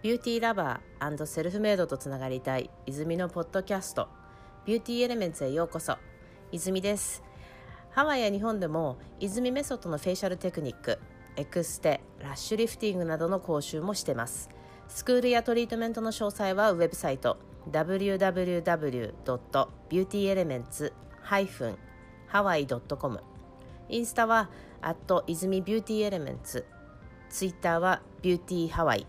beauty lover self-made とつながりたい泉のポッドキャスト。ビューティーエレメンツへようこそ。泉です。ハワイや日本でも泉メソッドのフェイシャルテクニックエクステラッシュリフティングなどの講習もしてます。スクールやトリートメントの詳細はウェブサイト www.beautyelements-hawaii.com インスタは at 泉ビューティーエレメンツ。ツイッターはビューティーハワイ。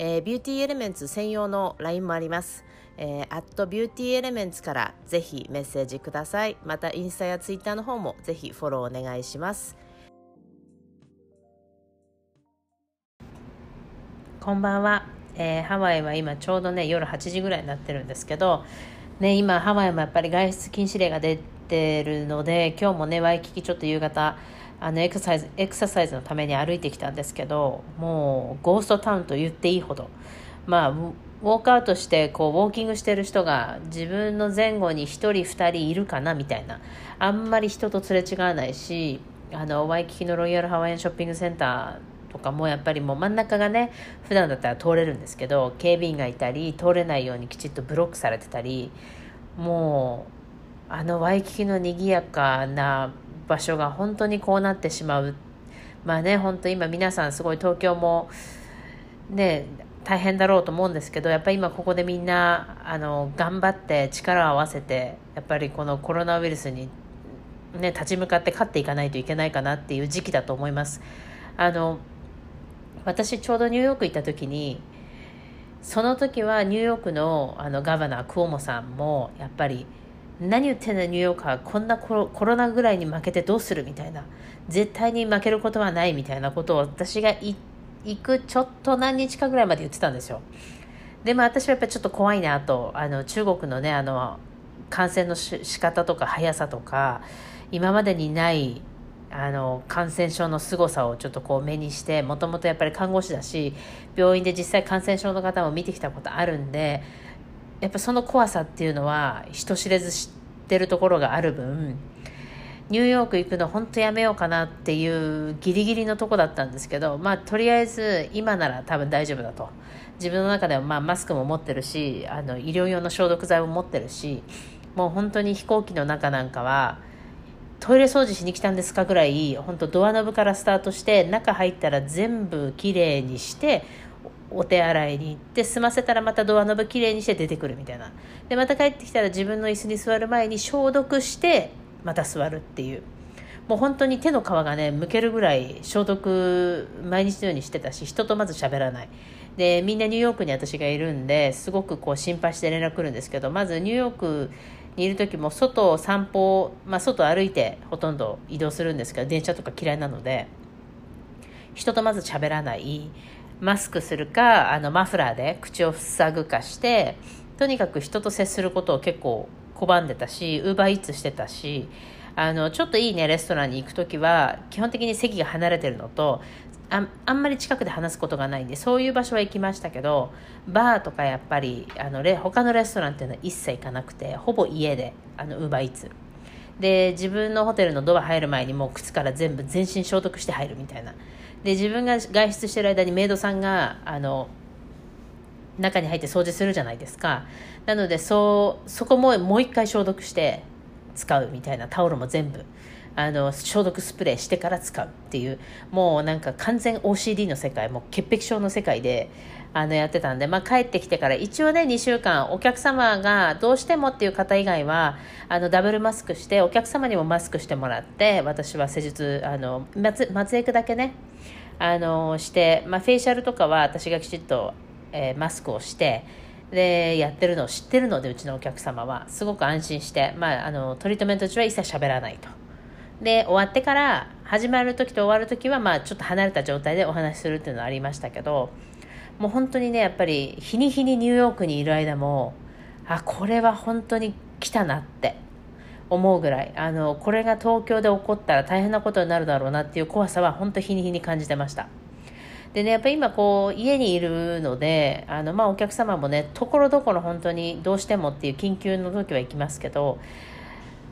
えー、ビューティーエレメンツ専用の LINE もあります。えー、アットビューティーエレメンツからぜひメッセージください。またインスタやツイッターの方もぜひフォローお願いします。こんばんは、えー、ハワイは今ちょうどね夜8時ぐらいになってるんですけど、ね、今ハワイもやっぱり外出禁止令が出てるので今日もねワイキキちょっと夕方あのエクササイズエクササイズのために歩いてきたんですけどもうゴーストタウンと言っていいほど。まあウォークアウトしてこうウォーキングしてる人が自分の前後に1人2人いるかなみたいな。あんまり人とすれ違わないしあのワイキキのロイヤルハワイアンショッピングセンターとかもやっぱりもう真ん中がね普段だったら通れるんですけど警備員がいたり通れないようにきちっとブロックされてたりもうあのワイキキの賑やかな場所が本当にこうなってしまうまあね本当今皆さんすごい東京もね大変だろうと思うんですけどやっぱり今ここでみんなあの頑張って力を合わせてやっぱりこのコロナウイルスに、ね、立ち向かって勝っていかないといけないかなっていう時期だと思います。あの私ちょうどニューヨーク行った時にその時はニューヨークのあのガバナークオモさんもやっぱり何言ってんだニューヨーカーこんなコロコロナぐらいに負けてどうするみたいな。絶対に負けることはないみたいなことを私が行くちょっと何日かぐらいまで言ってたんですよ。でも私はやっぱりちょっと怖いなとあの中国のねあの感染のし仕方とか速さとか今までにないあの感染症の凄さをちょっとこう目にしてもともとやっぱり看護師だし病院で実際感染症の方も見てきたことあるんでやっぱその怖さっていうのは人知れず知ってるところがある分ニューヨーク行くの本当やめようかなっていうギリギリのとこだったんですけどまあとりあえず今なら多分大丈夫だと。自分の中ではまあマスクも持ってるしあの医療用の消毒剤も持ってるしもう本当に飛行機の中なんかはトイレ掃除しに来たんですかぐらい本当ドアノブからスタートして中入ったら全部きれいにしてお手洗いに行って済ませたらまたドアノブきれいにして出てくるみたいな。でまた帰ってきたら自分の椅子に座る前に消毒してまた座るっていう。もう本当に手の皮がねむけるぐらい消毒毎日のようにしてたし人とまず喋らない。でみんなニューヨークに私がいるんですごくこう心配して連絡来るんですけどまずニューヨークにいる時も外を散歩、まあ、外歩いてほとんど移動するんですけど電車とか嫌いなので人とまず喋らない。マスクするかあのマフラーで口を塞ぐかしてとにかく人と接することを結構拒んでたしウーバーイーツしてたしあのちょっといいねレストランに行く時は基本的に席が離れてるのとああんまり近くで話すことがないんでそういう場所は行きましたけどバーとかやっぱりあのレ他のレストランっていうのは一切行かなくてほぼ家であのウーバーイーツ。で自分のホテルのドア入る前にもう靴から全部全身消毒して入るみたいな。で自分が外出してる間にメイドさんがあの中に入って掃除するじゃないですか。なのでそうそこももう一回消毒して使うみたいなタオルも全部あの消毒スプレーしてから使うっていうもうなんか完全 OCD の世界もう潔癖症の世界であのやってたんで、まあ、帰ってきてから一応ね2週間お客様がどうしてもっていう方以外はあのダブルマスクしてお客様にもマスクしてもらって私は施術あの松松江区だけねあのして、まあ、フェイシャルとかは私がきちっと、えー、マスクをしてでやってるのを知ってるのでうちのお客様はすごく安心して、まあ、あのトリートメント中は一切喋らないと。で終わってから始まる時と終わる時は、まあ、ちょっと離れた状態でお話しするっていうのはありましたけどもう本当にねやっぱり日に日にニューヨークにいる間もあこれは本当に来たなって思うぐらいあのこれが東京で起こったら大変なことになるだろうなっていう怖さは本当日に日に感じてました。でねやっぱり今こう家にいるのであのまあお客様もねところどころ本当にどうしてもっていう緊急の時は行きますけど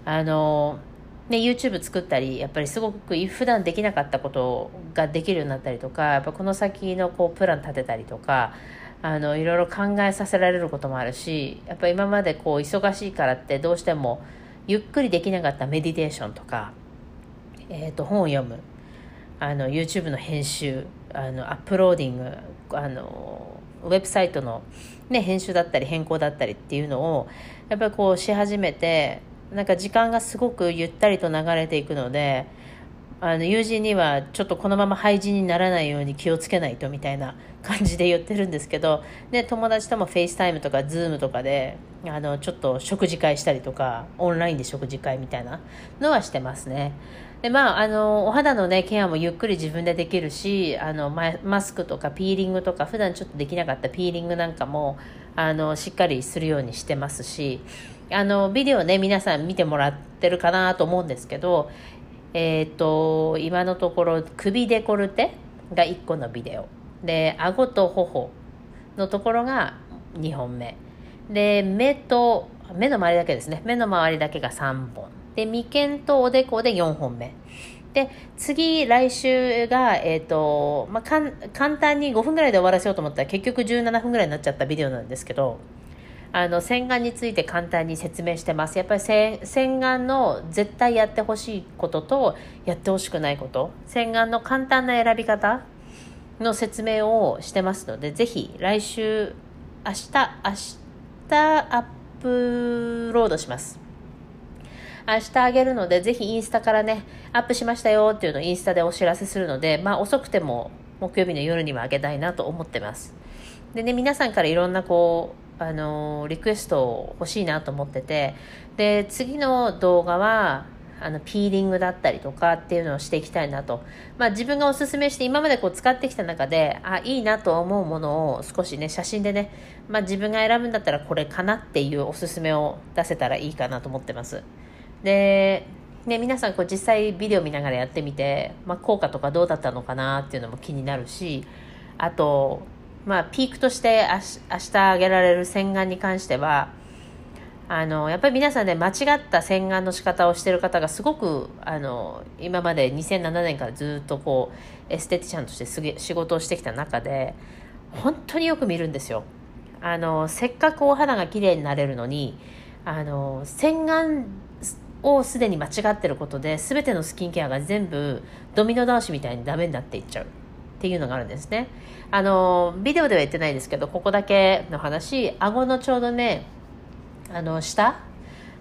あのね、YouTube 作ったりやっぱりすごく普段できなかったことができるようになったりとかやっぱこの先のこうプラン立てたりとかあのいろいろ考えさせられることもあるしやっぱ今までこう忙しいからってどうしてもゆっくりできなかったメディテーションとか、えー、と本を読むあの YouTube の編集あの uploading あのウェブサイトの、ね、編集だったり変更だったりっていうのをやっぱりこうし始めてなんか時間がすごくゆったりと流れていくのであの友人にはちょっとこのまま廃人にならないように気をつけないとみたいな感じで言ってるんですけど、ね、友達ともフェイスタイムとかズームとかであのちょっと食事会したりとかオンラインで食事会みたいなのはしてますね。でまあ、あのお肌の、ね、ケアもゆっくり自分でできるしあのマスクとかピーリングとか普段ちょっとできなかったピーリングなんかもあのしっかりするようにしてますしあのビデオね皆さん見てもらってるかなと思うんですけど、えーと、今のところ首デコルテが1個のビデオ。で顎と頬のところが2本目。で目と目の周りだけですね。目の周りだけが3本。で眉間とおでこで4本目。で次来週が、えーとまあ、簡単に5分ぐらいで終わらせようと思ったら結局17分ぐらいになっちゃったビデオなんですけどあの洗顔について簡単に説明してます。やっぱり洗顔の絶対やってほしいこととやってほしくないこと。洗顔の簡単な選び方の説明をしてますのでぜひ来週明日明日アップロードします。明日あげるので、ぜひインスタからね、アップしましたよっていうのをインスタでお知らせするので、まあ遅くても木曜日の夜にはあげたいなと思ってます。でね、皆さんからいろんなこう、あの、リクエスト欲しいなと思ってて、で、次の動画は、あの、ピーリングだったりとかっていうのをしていきたいなと。まあ自分がおすすめして今までこう使ってきた中で、あ、いいなと思うものを少しね、写真でね、まあ自分が選ぶんだったらこれかなっていうおすすめを出せたらいいかなと思ってます。で、ね、皆さんこう実際ビデオ見ながらやってみて、まあ、効果とかどうだったのかなっていうのも気になるしあと、まあ、ピークとして明日あげられる洗顔に関してはあのやっぱり皆さんね間違った洗顔の仕方をしてる方がすごくあの今まで2007年からずっとこうエステティシャンとしてすげ仕事をしてきた中で本当によく見るんですよ。あのせっかくお肌が綺麗になれるのにあの洗顔をすでに間違ってることで全てのスキンケアが全部ドミノ倒しみたいにダメになっていっちゃう。っていうのがあるんですね。あのビデオでは言ってないですけどここだけの話顎のちょうどねあの下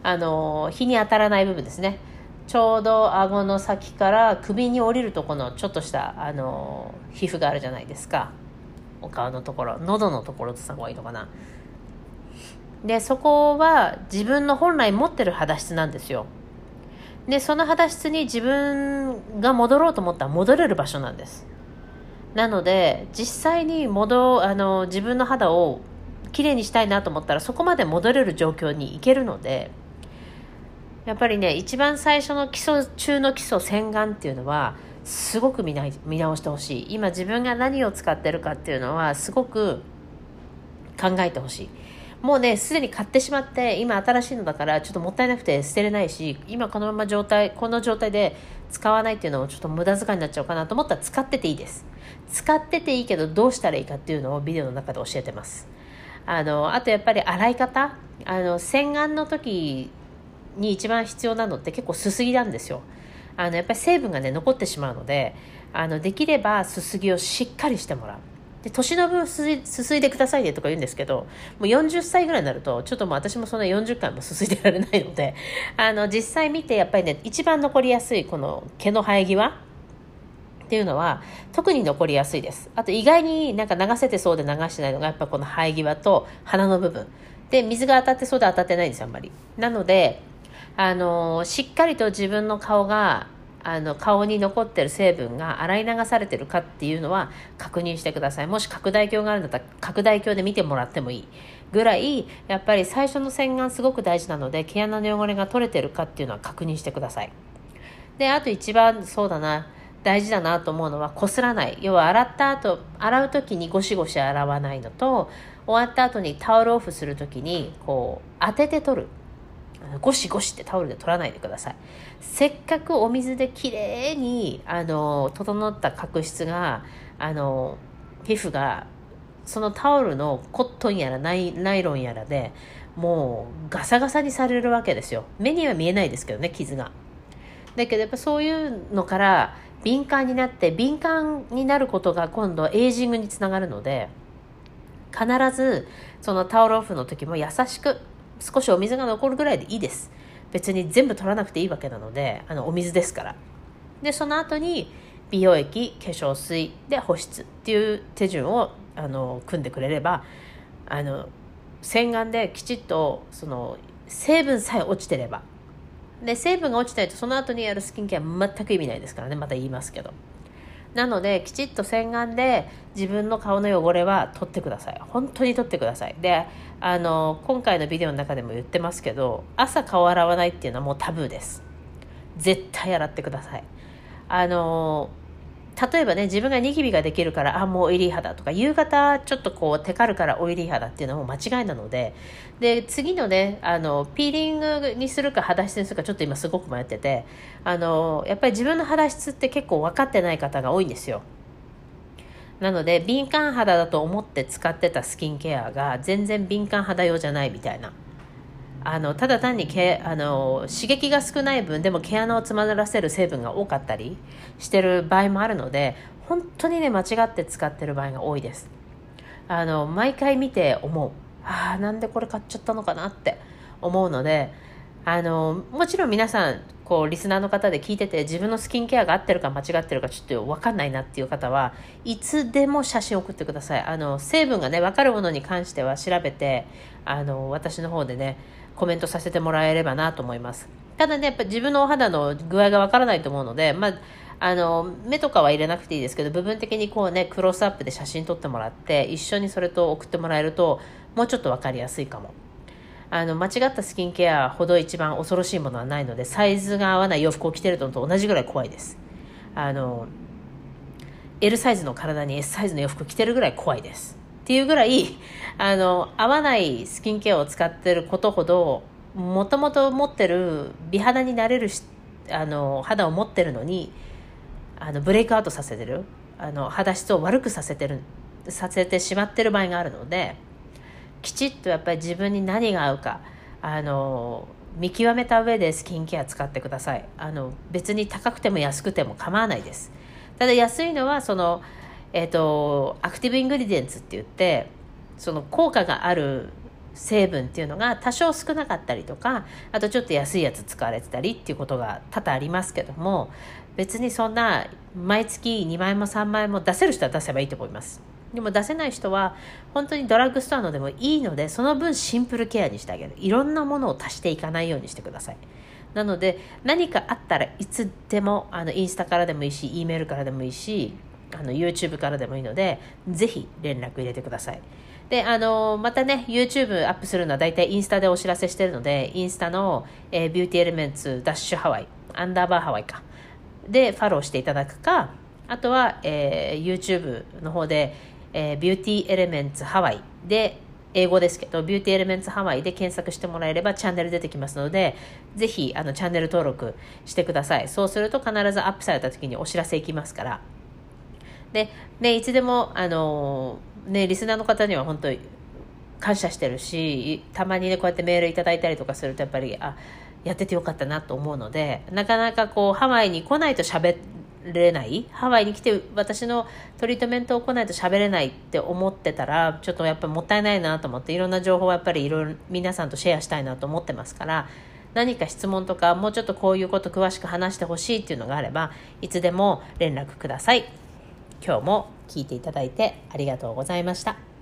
あの日に当たらない部分ですね。ちょうど顎の先から首に降りるとこのちょっとしたあの皮膚があるじゃないですか。お顔のところ喉のところとした方がいいのかな。でそこは自分の本来持ってる肌質なんですよ。でその肌質に自分が戻ろうと思ったら戻れる場所なんです。なので実際に戻あの自分の肌をきれいにしたいなと思ったらそこまで戻れる状況に行けるのでやっぱりね一番最初の基礎中の基礎洗顔っていうのはすごく見直してほしい。今自分が何を使ってるかっていうのはすごく考えてほしい。もうね、すでに買ってしまって、今新しいのだから、ちょっともったいなくて捨てれないし、今このまま状態、この状態で使わないっていうのもちょっと無駄遣いになっちゃうかなと思ったら使ってていいです。使ってていいけど、どうしたらいいかっていうのをビデオの中で教えてます。あの、あとやっぱり洗い方、あの、洗顔の時に一番必要なのって結構すすぎなんですよ。あの、やっぱり成分がね、残ってしまうので、あの、できればすすぎをしっかりしてもらう。で年の分すすいでくださいねとか言うんですけどもう40歳ぐらいになるとちょっともう私もそんな40回もすすいでられないので あの実際見てやっぱりね一番残りやすいこの毛の生え際っていうのは特に残りやすいです。あと意外になんか流せてそうで流してないのがやっぱこの生え際と鼻の部分。で水が当たってそうで当たってないんですよあんまり。なのであのしっかりと自分の顔があの顔に残ってる成分が洗い流されてるかっていうのは確認してください。もし拡大鏡があるんだったら拡大鏡で見てもらってもいいぐらいやっぱり最初の洗顔すごく大事なので毛穴の汚れが取れてるかっていうのは確認してください。であと一番そうだな大事だなと思うのはこすらない。要は洗った後洗う時にゴシゴシ洗わないのと終わった後にタオルオフする時にこう当てて取る。ゴシゴシってタオルで取らないでください。せっかくお水できれいにあの整った角質があの皮膚がそのタオルのコットンやらナイナイロンやらでもうガサガサにされるわけですよ。目には見えないですけどね傷が。だけどやっぱそういうのから敏感になって敏感になることが今度エイジングにつながるので必ずそのタオルオフの時も優しく少しお水が残るぐらいでいいです。別に全部取らなくていいわけなのであのお水ですから。でその後に美容液化粧水で保湿っていう手順をあの組んでくれればあの洗顔できちっとその成分さえ落ちてれば。で成分が落ちないとその後にやるスキンケア全く意味ないですからねまた言いますけど。なのできちっと洗顔で自分の顔の汚れは取ってください。本当に取ってください。であの今回のビデオの中でも言ってますけど朝顔洗わないっていうのはもうタブーです。絶対洗ってください。あの例えばね自分がニキビができるからあもうオイリー肌とか夕方ちょっとこうテカるからオイリー肌っていうのはもう間違いなのでで次のねあのピーリングにするか肌質にするかちょっと今すごく迷っててあのやっぱり自分の肌質って結構分かってない方が多いんですよ。なので敏感肌だと思って使ってたスキンケアが全然敏感肌用じゃないみたいな。あのただ単にけあの刺激が少ない分でも毛穴を詰まらせる成分が多かったりしてる場合もあるので本当にね間違って使ってる場合が多いです。あの毎回見て思う。ああなんでこれ買っちゃったのかなって思うのであのもちろん皆さんこうリスナーの方で聞いてて自分のスキンケアが合ってるか間違ってるかちょっと分かんないなっていう方はいつでも写真送ってくださいあの成分がね分かるものに関しては調べてあの私の方でねコメントさせてもらえればなと思います。ただね、やっぱ自分のお肌の具合がわからないと思うので、まあ、あの、目とかは入れなくていいですけど、部分的にこうね、クロスアップで写真撮ってもらって、一緒にそれと送ってもらえると、もうちょっとわかりやすいかも。あの、間違ったスキンケアほど一番恐ろしいものはないので、サイズが合わない洋服を着てるのと同じぐらい怖いです。あの、L サイズの体に S サイズの洋服着てるぐらい怖いです。っていうぐらいあの合わないスキンケアを使ってることほどもともと持ってる美肌になれるあの肌を持ってるのにあのブレイクアウトさせてるあの肌質を悪くさせてるさせてしまってる場合があるのできちっとやっぱり自分に何が合うかあの見極めた上でスキンケア使ってくださいあの別に高くても安くても構わないですただ安いのはそのえ、ー、と、アクティブイングリディエンツって言って、その効果がある成分っていうのが多少少なかったりとか、あとちょっと安いやつ使われてたりっていうことが多々ありますけども、別にそんな毎月2万円も3万円も出せる人は出せばいいと思います。でも出せない人は本当にドラッグストアのでもいいのでその分シンプルケアにしてあげるいろんなものを足していかないようにしてくださいなので何かあったらいつでもあのインスタからでもいいし E メールからでもいいしあの YouTube からでもいいので、ぜひ連絡入れてください。で、あの、またね、YouTube アップするのは大体インスタでお知らせしてるので、インスタの、えー、ビューティーエレメンツダッシュハワイ、アンダーバーハワイか。で、フォローしていただくか、あとは、えー、YouTube の方で、えー、ビューティーエレメンツハワイで、英語ですけど、ビューティーエレメンツハワイで検索してもらえればチャンネル出てきますので、ぜひ、あの、チャンネル登録してください。そうすると必ずアップされた時にお知らせいきますから。で、ね、いつでも、あの、ね、リスナーの方には本当に感謝してるし、たまにね、こうやってメールいただいたりとかすると、やっぱり、あ、やっててよかったなと思うので、なかなかこう、ハワイに来ないと喋れない？ハワイに来て私のトリートメントを来ないと喋れないって思ってたらちょっとやっぱりもったいないなと思っていろんな情報はやっぱりいろいろ皆さんとシェアしたいなと思ってますから何か質問とかもうちょっとこういうこと詳しく話してほしいっていうのがあればいつでも連絡ください。今日も聞いていただいてありがとうございました。